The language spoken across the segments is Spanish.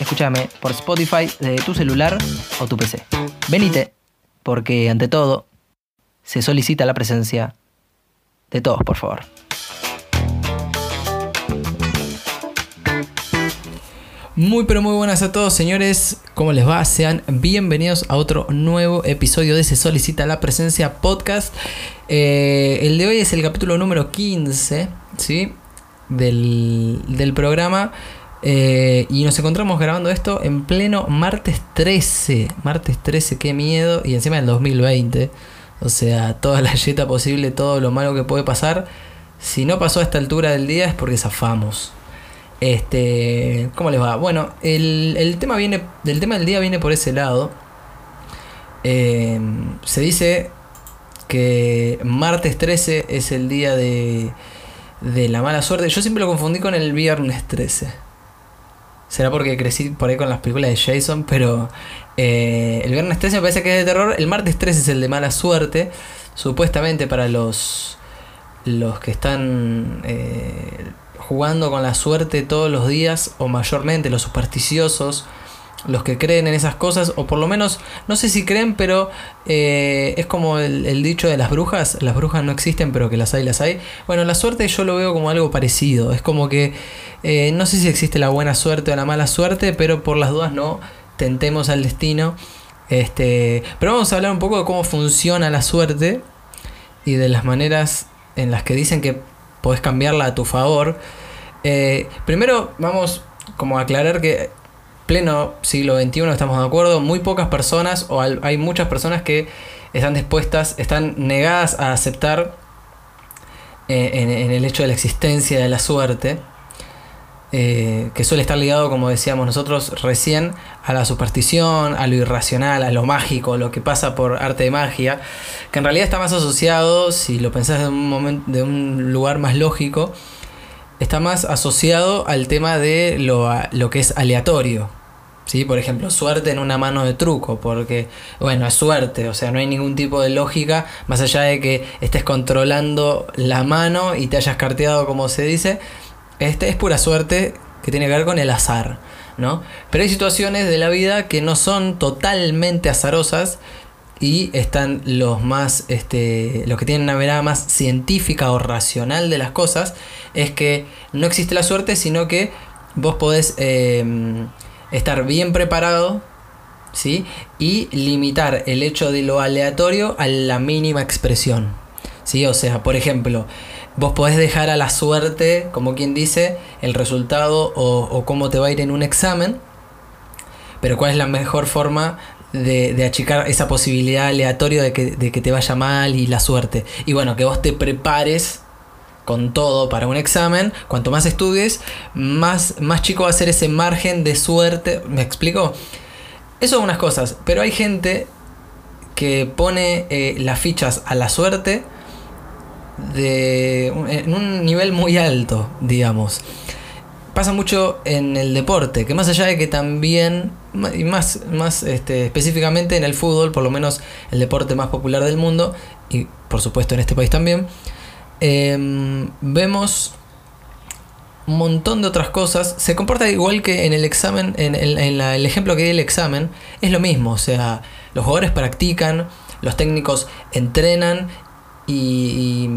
Escúchame por Spotify de tu celular o tu PC. Venite, porque ante todo se solicita la presencia de todos, por favor. Muy pero muy buenas a todos señores, ¿cómo les va? Sean bienvenidos a otro nuevo episodio de Se Solicita la Presencia Podcast. Eh, el de hoy es el capítulo número 15, ¿sí? Del, del programa. Eh, y nos encontramos grabando esto en pleno martes 13. Martes 13, qué miedo. Y encima del 2020. O sea, toda la yeta posible, todo lo malo que puede pasar. Si no pasó a esta altura del día es porque zafamos. Este, ¿Cómo les va? Bueno, el, tema, viene, el tema del día viene por ese lado. Eh, se dice que martes 13 es el día de, de la mala suerte. Yo siempre lo confundí con el viernes 13. Será porque crecí por ahí con las películas de Jason, pero eh, el viernes 13 me parece que es de terror. El martes 13 es el de mala suerte. Supuestamente para los, los que están eh, jugando con la suerte todos los días, o mayormente los supersticiosos, los que creen en esas cosas, o por lo menos, no sé si creen, pero eh, es como el, dicho de las brujas, las brujas no existen, pero que las hay, las hay. Bueno, la suerte yo lo veo como algo parecido, es como que eh, no sé si existe la buena suerte o la mala suerte, pero por las dudas no tentemos al destino. Este, pero vamos a hablar un poco de cómo funciona la suerte y de las maneras en las que dicen que podés cambiarla a tu favor. Eh, primero vamos como a aclarar que pleno siglo XXI estamos de acuerdo, muy pocas personas o hay muchas personas que están dispuestas, están negadas a aceptar eh, en, el hecho de la existencia de la suerte, eh, que suele estar ligado, como decíamos nosotros recién, a la superstición, a lo irracional, a lo mágico, lo que pasa por arte de magia, que en realidad está más asociado, si lo pensás de un, lugar más lógico, está más asociado al tema de lo que es aleatorio. ¿Sí? Por ejemplo, suerte en una mano de truco, porque, bueno, es suerte, o sea, no hay ningún tipo de lógica, más allá de que estés controlando la mano y te hayas carteado, como se dice, este es pura suerte que tiene que ver con el azar, ¿no? Pero hay situaciones de la vida que no son totalmente azarosas, y están los más este, los que tienen una mirada más científica o racional de las cosas es que no existe la suerte sino que vos podés em, estar bien preparado ¿sí? y limitar el hecho de lo aleatorio a la mínima expresión ¿sí? o sea por ejemplo vos podés dejar a la suerte como quien dice el resultado o, cómo te va a ir en un examen pero cuál es la mejor forma de, achicar esa posibilidad aleatoria de que, de que te vaya mal y la suerte. Y bueno, que vos te prepares con todo para un examen, cuanto más estudies, más, más chico va a ser ese margen de suerte. ¿Me explico? Eso es unas cosas, pero hay gente que pone eh, las fichas a la suerte de, en un nivel muy alto, digamos pasa mucho en el deporte, que más allá de que también, y más, más este, específicamente en el fútbol, por lo menos el deporte más popular del mundo, y por supuesto en este país también, em, vemos un montón de otras cosas. Se comporta igual que en el examen, en, el ejemplo que di el examen, es lo mismo, o sea, los jugadores practican, los técnicos entrenan y,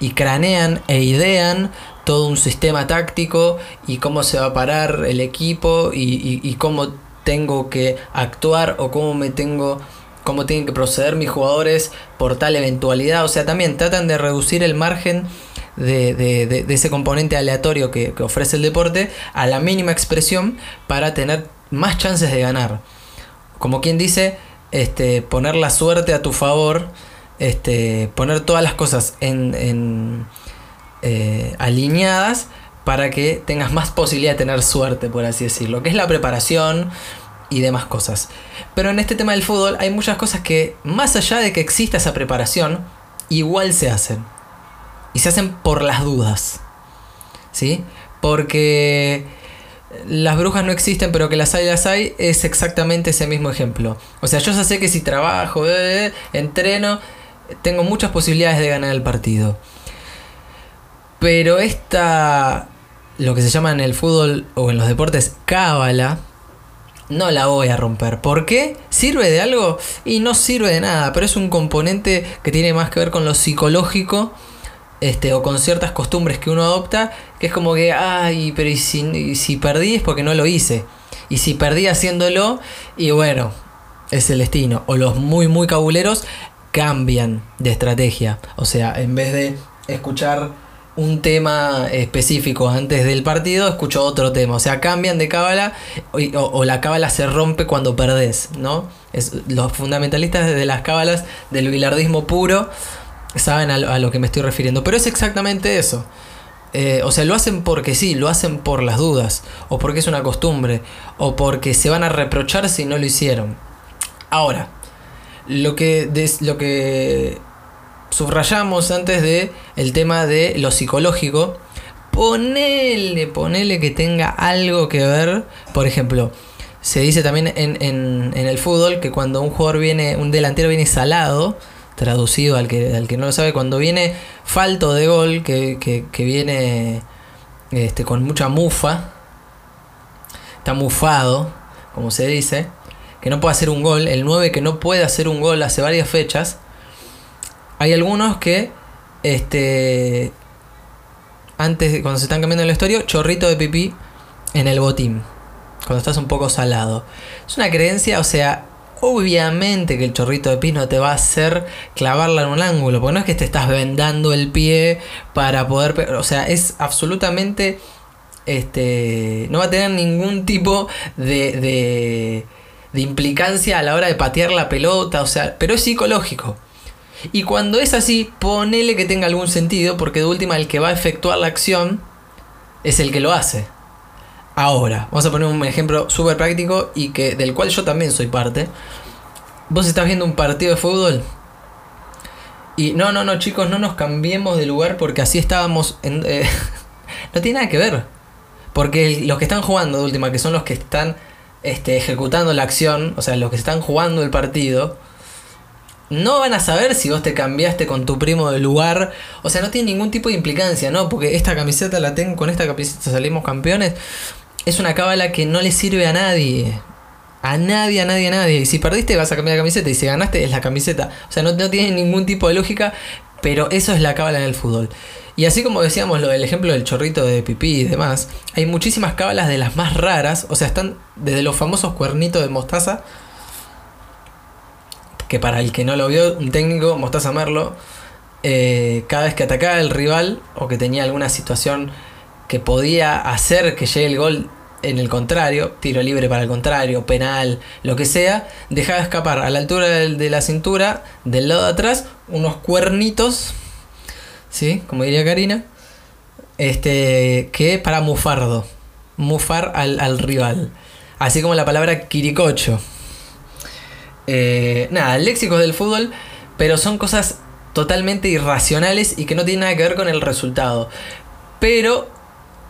y, cranean e idean todo un sistema táctico y cómo se va a parar el equipo y, cómo tengo que actuar o cómo me tengo cómo tienen que proceder mis jugadores por tal eventualidad. O sea, también tratan de reducir el margen de, ese componente aleatorio que, ofrece el deporte a la mínima expresión para tener más chances de ganar. Como quien dice, este, poner la suerte a tu favor, este, poner todas las cosas en eh, alineadas para que tengas más posibilidad de tener suerte, por así decirlo. Que es la preparación, y demás cosas. Pero en este tema del fútbol hay muchas cosas que, más allá de que exista esa preparación, igual se hacen. Y se hacen por las dudas. ¿Sí? Porque las brujas no existen, pero que las hay, las hay, es exactamente ese mismo ejemplo. O sea, yo ya sé que si trabajo, eh, eh, entreno, tengo muchas posibilidades de ganar el partido. Pero esta, lo que se llama en el fútbol o en los deportes, cábala, no la voy a romper. ¿Por qué? ¿Sirve de algo? Y no sirve de nada, pero es un componente que tiene más que ver con lo psicológico este, o con ciertas costumbres que uno adopta, que es como que, ay, pero y si, si perdí es porque no lo hice. Y si perdí haciéndolo, y bueno, es el destino. O los muy, muy cabuleros cambian de estrategia. O sea, en vez de escuchar un tema específico antes del partido, escucho otro tema. O sea, cambian de cábala o, la cábala se rompe cuando perdés, ¿no? Es, los fundamentalistas de las cábalas del bilardismo puro saben a, lo que me estoy refiriendo. Pero es exactamente eso. Eh, o sea, lo hacen porque sí, lo hacen por las dudas, o porque es una costumbre, o porque se van a reprochar si no lo hicieron. Ahora, lo que, lo que subrayamos antes de el tema de lo psicológico, ponele, ponele que tenga algo que ver, por ejemplo, se dice también en, en, el fútbol que cuando un jugador viene, un delantero viene salado, traducido al que, al que no lo sabe, cuando viene falto de gol, que, que, que viene este, con mucha mufa, está mufado, como se dice, que no puede hacer un gol, el 9 que no puede hacer un gol hace varias fechas, hay algunos que, este, antes, cuando se están cambiando el historia, chorrito de pipí en el botín. Cuando estás un poco salado. Es una creencia, o sea, obviamente que el chorrito de pipí no te va a hacer clavarla en un ángulo. Porque no es que te estás vendando el pie para poder. O sea, es absolutamente. Este. No va a tener ningún tipo de, de, de implicancia a la hora de patear la pelota. O sea, pero es psicológico. Y cuando es así, ponele que tenga algún sentido, porque de última el que va a efectuar la acción es el que lo hace. Ahora, vamos a poner un ejemplo súper práctico y que del cual yo también soy parte. Vos estás viendo un partido de fútbol y no, no, no, chicos, no nos cambiemos de lugar porque así estábamos en, eh, no tiene nada que ver. Porque los que están jugando de última, que son los que están este, ejecutando la acción, o sea, los que están jugando el partido, no van a saber si vos te cambiaste con tu primo de lugar. O sea, no tiene ningún tipo de implicancia, ¿no? Porque esta camiseta la tengo, con esta camiseta salimos campeones. Es una cábala que no le sirve a nadie. A nadie, a nadie, a nadie. Y si perdiste vas a cambiar la camiseta y si ganaste es la camiseta. O sea, no, no tiene ningún tipo de lógica, pero eso es la cábala en el fútbol. Y así como decíamos lo del ejemplo del chorrito de pipí y demás, hay muchísimas cábalas de las más raras. O sea, están desde los famosos cuernitos de mostaza que para el que no lo vio, un técnico, Mostaza Merlo, eh, cada vez que atacaba el rival o que tenía alguna situación que podía hacer que llegue el gol en el contrario, tiro libre para el contrario, penal, lo que sea, dejaba escapar a la altura de la cintura, del lado de atrás, unos cuernitos, ¿sí? Como diría Karina, este, que para mufardo, mufar al, al rival. Así como la palabra quiricocho. Eh, nada, léxicos del fútbol, pero son cosas totalmente irracionales y que no tienen nada que ver con el resultado. Pero,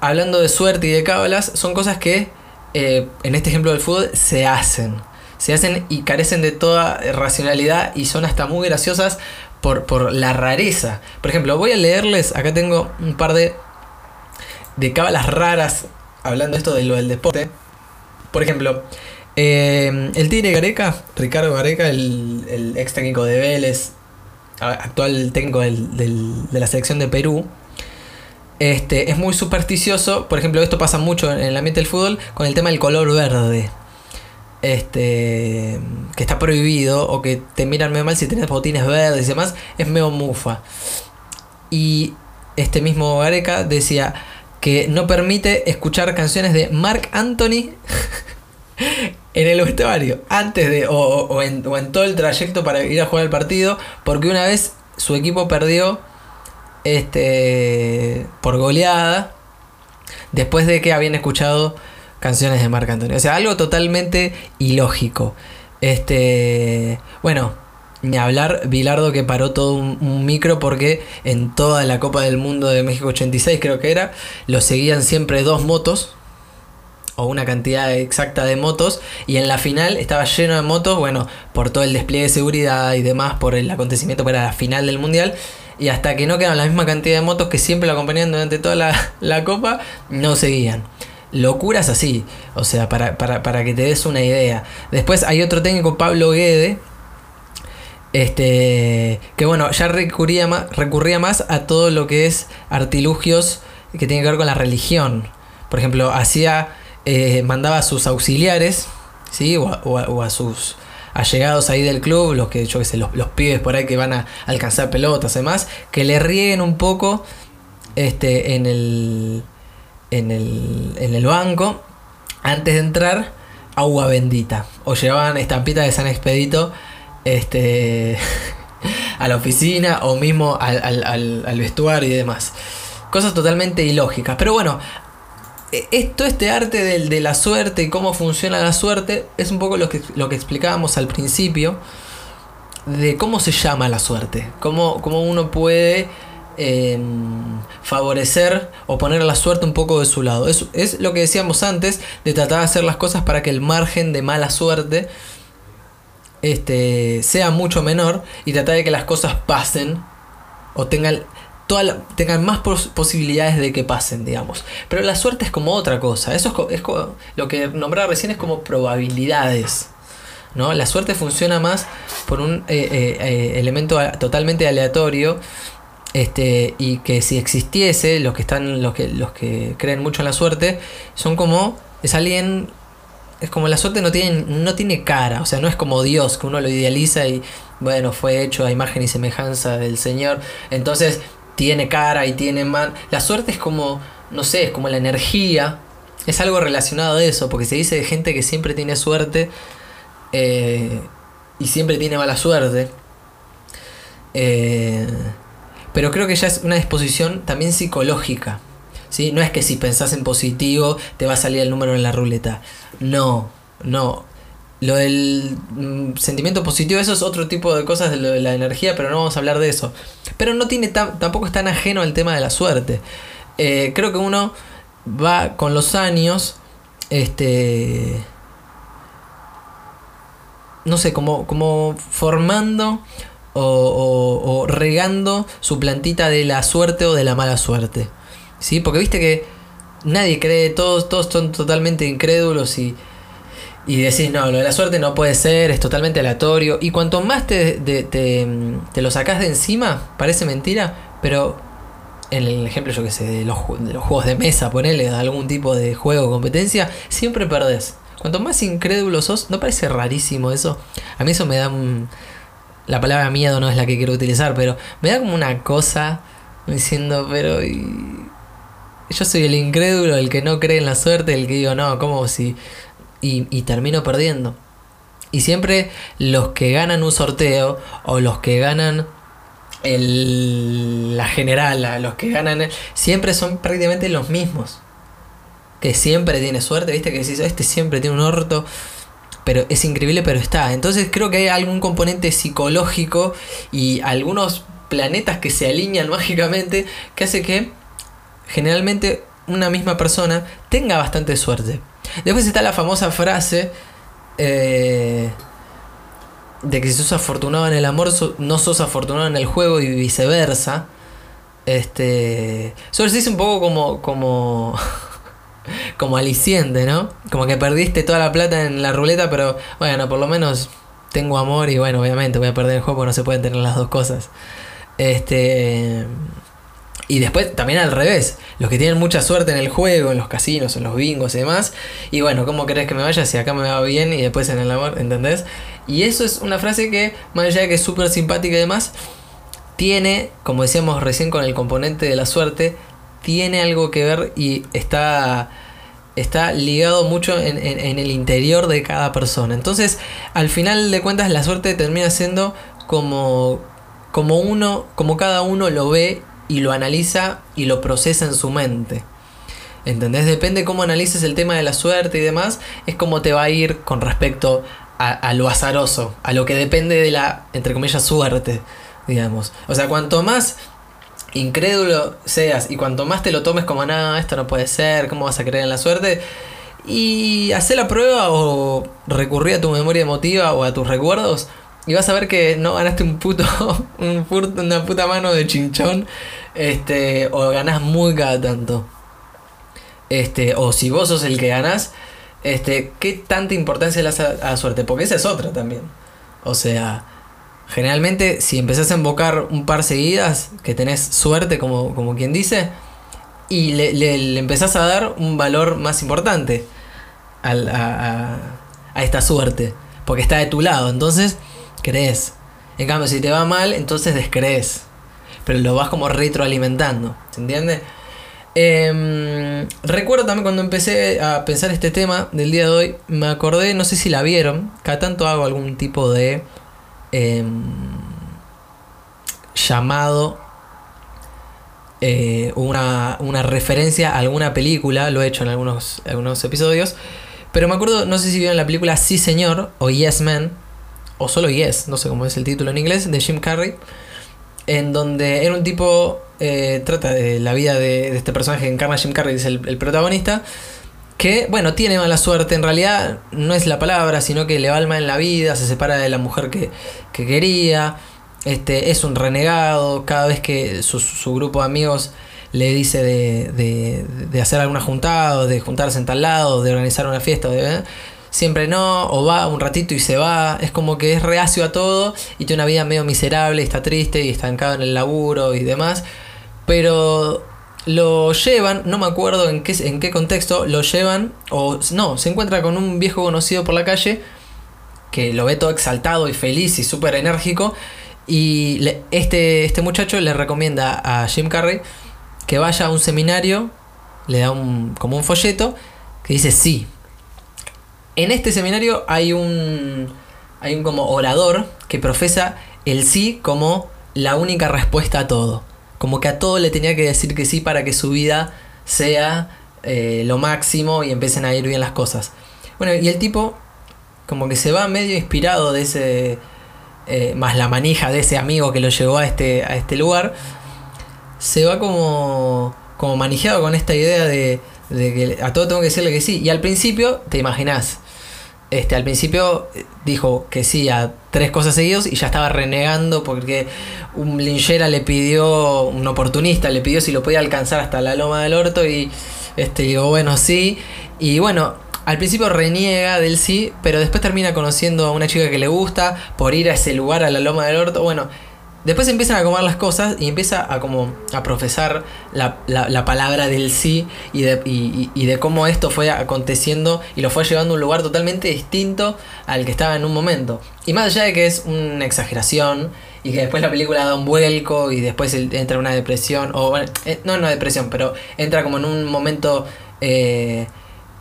hablando de suerte y de cábalas, son cosas que, eh, en este ejemplo del fútbol, se hacen. Se hacen y carecen de toda racionalidad y son hasta muy graciosas por, por la rareza. Por ejemplo, voy a leerles, acá tengo un par de, de cábalas raras, hablando esto de lo del deporte. Por ejemplo, eh, el Tigre Gareca, Ricardo Gareca, el, ex técnico de Vélez, actual técnico de la selección de Perú, este, es muy supersticioso. Por ejemplo, esto pasa mucho en el ambiente del fútbol con el tema del color verde. Este, que está prohibido o que te miran medio mal si tienes botines verdes y demás, es medio mufa. Y este mismo Gareca decía que no permite escuchar canciones de Mark Anthony en el vestuario, antes de, o, en, todo el trayecto para ir a jugar el partido, porque una vez su equipo perdió este, por goleada, después de que habían escuchado canciones de Marc Antonio. O sea, algo totalmente ilógico. Este, bueno, ni hablar Bilardo que paró todo un, micro porque en toda la Copa del Mundo de México 86 creo que era, lo seguían siempre dos motos o una cantidad exacta de motos y en la final estaba lleno de motos, bueno, por todo el despliegue de seguridad y demás, por el acontecimiento era la final del mundial y hasta que no quedaron la misma cantidad de motos que siempre lo acompañaban durante toda la, la copa, no seguían locuras así. O sea, para, que te des una idea. Después hay otro técnico, Pablo Guede. Este. Que bueno, ya recurría más, recurría más a todo lo que es artilugios que tienen que ver con la religión. Por ejemplo, hacía. Eh, mandaba a sus auxiliares. ¿Sí? O a, sus allegados ahí del club, los que yo que sé, los, pibes por ahí que van a alcanzar pelotas demás, que le rieguen un poco este, en el, en el, en el banco, antes de entrar, agua bendita. O llevaban estampitas de San Expedito este, a la oficina o mismo al, al, vestuario y demás. Cosas totalmente ilógicas. Pero bueno, esto, este arte de, la suerte y cómo funciona la suerte, es un poco lo que, lo que explicábamos al principio de cómo se llama la suerte. Cómo, cómo uno puede Em, favorecer o poner la suerte un poco de su lado. Es, es lo que decíamos antes de tratar de hacer las cosas para que el margen de mala suerte este, sea mucho menor y tratar de que las cosas pasen o tengan, toda tengan más posibilidades de que pasen, digamos. Pero la suerte es como otra cosa. Eso es, lo que nombraba recién es como probabilidades. ¿no? La suerte funciona más por un eh, eh, eh, elemento totalmente aleatorio este, y que si existiese, los que están, los que, los que creen mucho en la suerte, son como, es alguien, es como la suerte no tiene, no tiene cara, o sea, no es como Dios, que uno lo idealiza y bueno, fue hecho a imagen y semejanza del Señor, entonces tiene cara y tiene man. La suerte es como, no sé, es como la energía, es algo relacionado a eso, porque se dice de gente que siempre tiene suerte eh, y siempre tiene mala suerte. Eh, pero creo que ya es una disposición también psicológica. ¿sí? No es que si pensás en positivo te va a salir el número en la ruleta. No, no. Lo del mm, sentimiento positivo, eso es otro tipo de cosas de lo de la energía, pero no vamos a hablar de eso. Pero no tiene tampoco es tan ajeno al tema de la suerte. Eh, creo que uno va con los años, este, no sé, como, como formando o, regando su plantita de la suerte o de la mala suerte. ¿Sí? Porque viste que nadie cree, todos, todos son totalmente incrédulos y, y decís, no, lo de la suerte no puede ser, es totalmente aleatorio. Y cuanto más te, te, lo sacás de encima, parece mentira, pero en el ejemplo, yo que sé, de los, juegos de mesa, ponele algún tipo de juego o competencia, siempre perdés. Cuanto más incrédulo sos, ¿no parece rarísimo eso? A mí eso me da un, la palabra miedo no es la que quiero utilizar, pero me da como una cosa diciendo, pero yo soy el incrédulo, el que no cree en la suerte, el que digo, no, ¿cómo si? Y, termino perdiendo. Y siempre los que ganan un sorteo o los que ganan el, la general, los que ganan, siempre son prácticamente los mismos. Que siempre tiene suerte, viste que decís, este siempre tiene un orto pero es increíble, pero está. Entonces creo que hay algún componente psicológico y algunos planetas que se alinean mágicamente que hace que generalmente una misma persona tenga bastante suerte. Después está la famosa frase eh, de que si sos afortunado en el amor, no sos afortunado en el juego y viceversa. Este, eso se dice un poco como, como como aliciente, ¿no? Como que perdiste toda la plata en la ruleta, pero bueno, por lo menos tengo amor y bueno, obviamente voy a perder el juego no se pueden tener las dos cosas. Este. Y después también al revés, los que tienen mucha suerte en el juego, en los casinos, en los bingos y demás. Y bueno, ¿cómo querés que me vaya si acá me va bien y después en el amor? ¿Entendés? Y eso es una frase que, más allá de que es súper simpática y demás, tiene, como decíamos recién con el componente de la suerte, tiene algo que ver y está, está ligado mucho en, el interior de cada persona. Entonces, al final de cuentas, la suerte termina siendo como, como uno, como cada uno lo ve y lo analiza y lo procesa en su mente. ¿Entendés? Depende cómo analices el tema de la suerte y demás, es como te va a ir con respecto a, lo azaroso, a lo que depende de la, entre comillas, suerte, digamos. O sea, cuanto más incrédulo seas y cuanto más te lo tomes como nada, esto no puede ser, ¿cómo vas a creer en la suerte? Y hacer la prueba o recurrir a tu memoria emotiva o a tus recuerdos y vas a ver que no ganaste un puto, un una puta mano de chinchón, este, o ganás muy cada tanto. Este, o si vos sos el que ganás, este, ¿qué tanta importancia le das a, la suerte? Porque esa es otra también. O sea, generalmente si empezás a invocar un par seguidas, que tenés suerte, como, como quien dice, y le, le, empezás a dar un valor más importante al, a, a, esta suerte, porque está de tu lado, entonces crees. En cambio, si te va mal, entonces descrees, pero lo vas como retroalimentando, ¿se entiende? Eh, recuerdo también cuando empecé a pensar este tema del día de hoy, me acordé, no sé si la vieron, cada tanto hago algún tipo de eh, llamado eh, una, una, referencia a alguna película, lo he hecho en algunos, algunos episodios, pero me acuerdo, no sé si vieron la película Sí Señor o Yes Man, o solo Yes, no sé cómo es el título en inglés, de Jim Carrey en donde era un tipo, eh, trata de la vida de, este personaje que encarna Jim Carrey, es el, el, protagonista, que, bueno, tiene mala suerte, en realidad no es la palabra, sino que le va mal en la vida, se separa de la mujer que, que quería, este, es un renegado, cada vez que su, su grupo de amigos le dice de, de, de hacer alguna juntada, de juntarse en tal lado, de organizar una fiesta, de, siempre no, o va un ratito y se va, es como que es reacio a todo y tiene una vida medio miserable, y está triste y estancado en el laburo y demás, pero lo llevan, no me acuerdo en qué, en qué contexto, lo llevan, o no, se encuentra con un viejo conocido por la calle que lo ve todo exaltado y feliz y súper enérgico y este, este muchacho le recomienda a Jim Carrey que vaya a un seminario, le da un, como un folleto que dice sí, en este seminario hay un, hay un como orador que profesa el sí como la única respuesta a todo. Como que a todo le tenía que decir que sí para que su vida sea eh, lo máximo y empiecen a ir bien las cosas. Bueno, y el tipo como que se va medio inspirado de ese... Eh, más la manija de ese amigo que lo llevó a este, a este lugar. Se va como, como manejado con esta idea de, de que a todo tengo que decirle que sí. Y al principio, te imaginás, este, al principio eh, dijo que sí a tres cosas seguidos y ya estaba renegando porque un linchera le pidió, un oportunista le pidió si lo podía alcanzar hasta la loma del orto y este, digo, bueno, sí. Y bueno, al principio reniega del sí, pero después termina conociendo a una chica que le gusta por ir a ese lugar, a la loma del orto. Bueno, Después empiezan a comer las cosas y empieza a como a profesar la, la, la palabra del sí y de, y, de, cómo esto fue aconteciendo y lo fue llevando a un lugar totalmente distinto al que estaba en un momento. Y más allá de que es una exageración y que después la película da un vuelco y después entra en una depresión, o bueno, eh, no una depresión, pero entra como en un momento eh,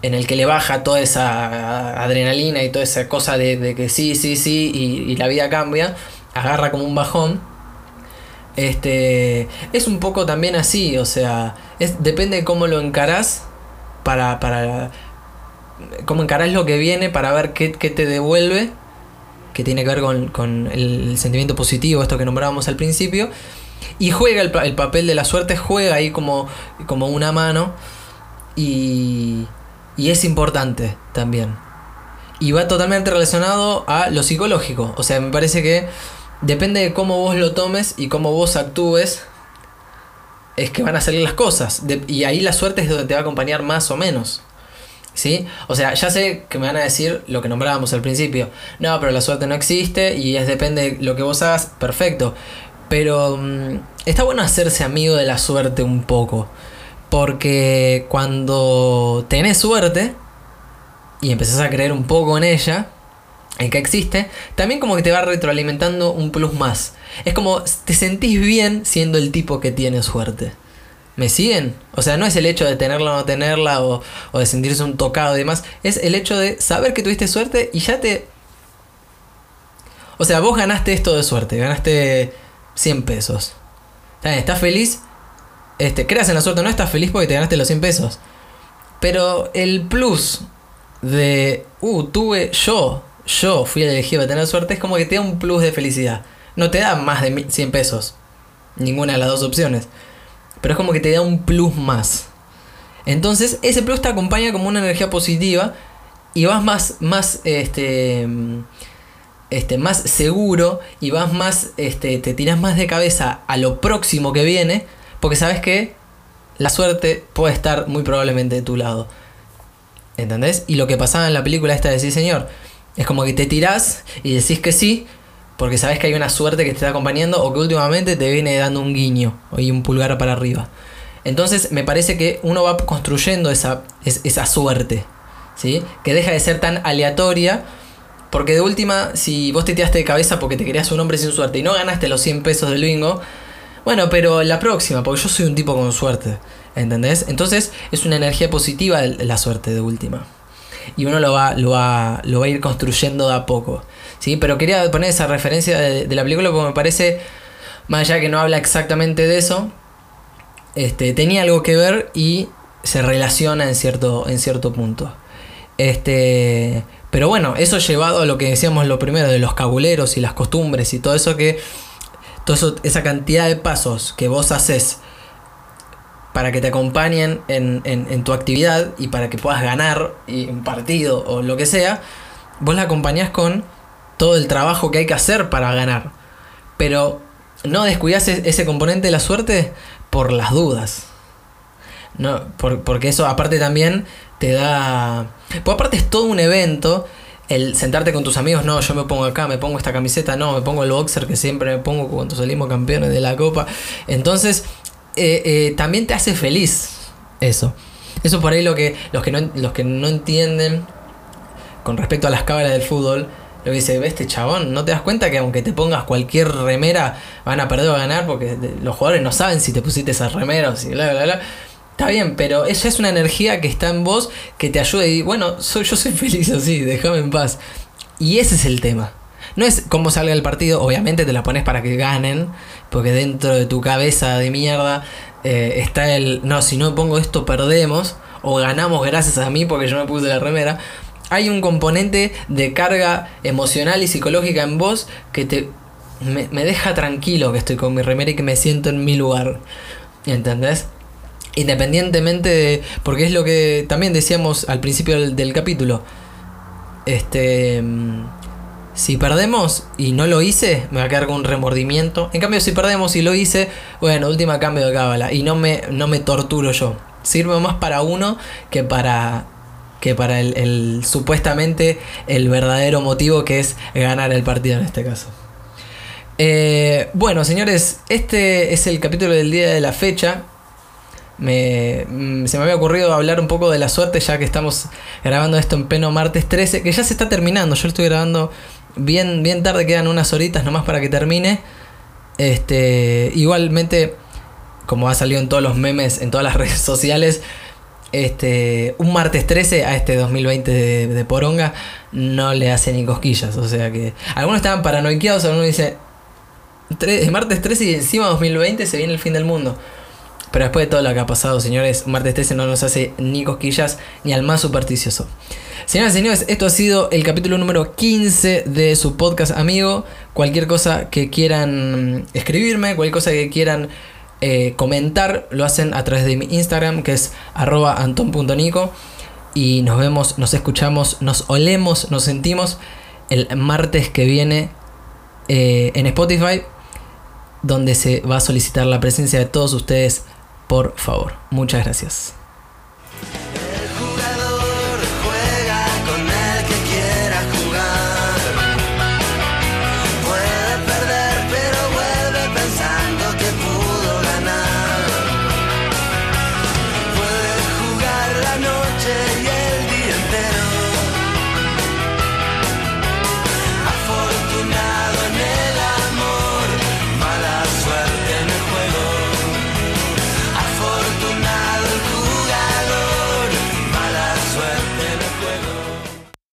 en el que le baja toda esa adrenalina y toda esa cosa de, que sí, sí, sí y la vida cambia agarra como un bajón. Este, es un poco también así, o sea, depende de cómo lo encarás para, para cómo encarás lo que viene para ver qué, qué te devuelve, que tiene que ver con, con, el sentimiento positivo, esto que nombrábamos al principio, y juega el, el papel de la suerte, juega ahí como, como una mano, y, y es importante también. Y va totalmente relacionado a lo psicológico, o sea, me parece que depende de cómo vos lo tomes y cómo vos actúes, es que van a salir las cosas. Y ahí la suerte es donde te va a acompañar más o menos. ¿Sí? O sea, ya sé que me van a decir lo que nombrábamos al principio. No, pero la suerte no existe y es depende de lo que vos hagas, perfecto. Pero mmm, está bueno hacerse amigo de la suerte un poco. Porque cuando tenés suerte y empezás a creer un poco en ella, en que existe, también como que te va retroalimentando un plus más. Es como te sentís bien siendo el tipo que tiene suerte. ¿Me siguen? O sea, no es el hecho de tenerla o no tenerla o, o de sentirse un tocado y demás. Es el hecho de saber que tuviste suerte y ya te... O sea, vos ganaste esto de suerte, ganaste 100 pesos. ¿Estás feliz? Este, creas en la suerte, no estás feliz porque te ganaste los 100 pesos. Pero el plus de, uh, tuve yo, yo fui elegido a tener suerte, es como que te da un plus de felicidad. No te da más de 100 pesos, ninguna de las dos opciones. Pero es como que te da un plus más. Entonces, ese plus te acompaña como una energía positiva y vas más, más, este, este, más seguro y vas más, este, te tiras más de cabeza a lo próximo que viene, porque sabes que la suerte puede estar muy probablemente de tu lado. ¿Entendés? Y lo que pasaba en la película esta de Sí Señor, es como que te tirás y decís que sí, porque sabes que hay una suerte que te está acompañando o que últimamente te viene dando un guiño y un pulgar para arriba. Entonces me parece que uno va construyendo esa, esa suerte, ¿sí? Que deja de ser tan aleatoria, porque de última, si vos te tiraste de cabeza porque te querías un hombre sin suerte y no ganaste los 100 pesos del bingo, bueno, pero la próxima, porque yo soy un tipo con suerte, ¿entendés? Entonces es una energía positiva la suerte de última. Y uno lo va, lo va, lo va a ir construyendo de a poco. ¿sí? Pero quería poner esa referencia de, la película porque me parece, más allá que no habla exactamente de eso, este, tenía algo que ver y se relaciona en cierto, en cierto punto. Este, pero bueno, eso llevado a lo que decíamos lo primero de los cabuleros y las costumbres y todo eso que toda esa cantidad de pasos que vos haces para que te acompañen en, tu actividad y para que puedas ganar un partido o lo que sea, vos la acompañás con todo el trabajo que hay que hacer para ganar. Pero no descuidas ese componente de la suerte por las dudas. No, porque eso aparte también te da... Pues aparte es todo un evento el sentarte con tus amigos, no, yo me pongo acá, me pongo esta camiseta, no, me pongo el boxer que siempre me pongo cuando salimos campeones de la copa. Entonces, eh, eh, también te hace feliz eso. Eso por ahí lo que, los, que no, los que no entienden con respecto a las cábalas del fútbol, lo que dice, este chabón, no te das cuenta que aunque te pongas cualquier remera, van a perder o a ganar porque los jugadores no saben si te pusiste esas remeras y bla, bla, bla. Está bien, pero esa es una energía que está en vos que te ayuda y bueno, soy, yo soy feliz así, déjame en paz. Y ese es el tema. No es cómo salga el partido, obviamente te la pones para que ganen, porque dentro de tu cabeza de mierda eh, está el, no, si no pongo esto perdemos, o ganamos gracias a mí porque yo me puse la remera. Hay un componente de carga emocional y psicológica en vos que te, me, me deja tranquilo que estoy con mi remera y que me siento en mi lugar. ¿Entendés? Independientemente de. Porque es lo que también decíamos al principio del, capítulo. Este. Si perdemos y no lo hice, me va a quedar con un remordimiento. En cambio, si perdemos y lo hice, bueno, última cambio de cábala. Y no me, no me torturo yo. Sirve más para uno que para. que para el, supuestamente el verdadero motivo que es ganar el partido en este caso. Eh, bueno, señores, este es el capítulo del día de la fecha me, mm, se me había ocurrido hablar un poco de la suerte ya que estamos grabando esto en pleno martes 13, que ya se está terminando. Yo lo estoy grabando bien, bien tarde, quedan unas horitas nomás para que termine. Este, igualmente, como ha salido en todos los memes, en todas las redes sociales, este, un martes 13 a este 2020 de, Poronga no le hace ni cosquillas. O sea que algunos estaban paranoiqueados, algunos dicen, martes 13 y encima 2020 se viene el fin del mundo. Pero después de todo lo que ha pasado, señores, martes 13 no nos hace ni cosquillas ni al más supersticioso. Señoras y señores, esto ha sido el capítulo número 15 de su podcast amigo. Cualquier cosa que quieran escribirme, cualquier cosa que quieran eh, comentar, lo hacen a través de mi Instagram, que es arroba anton.nico. Y nos vemos, nos escuchamos, nos olemos, nos sentimos el martes que viene eh, en Spotify, donde se va a solicitar la presencia de todos ustedes por favor. Muchas gracias.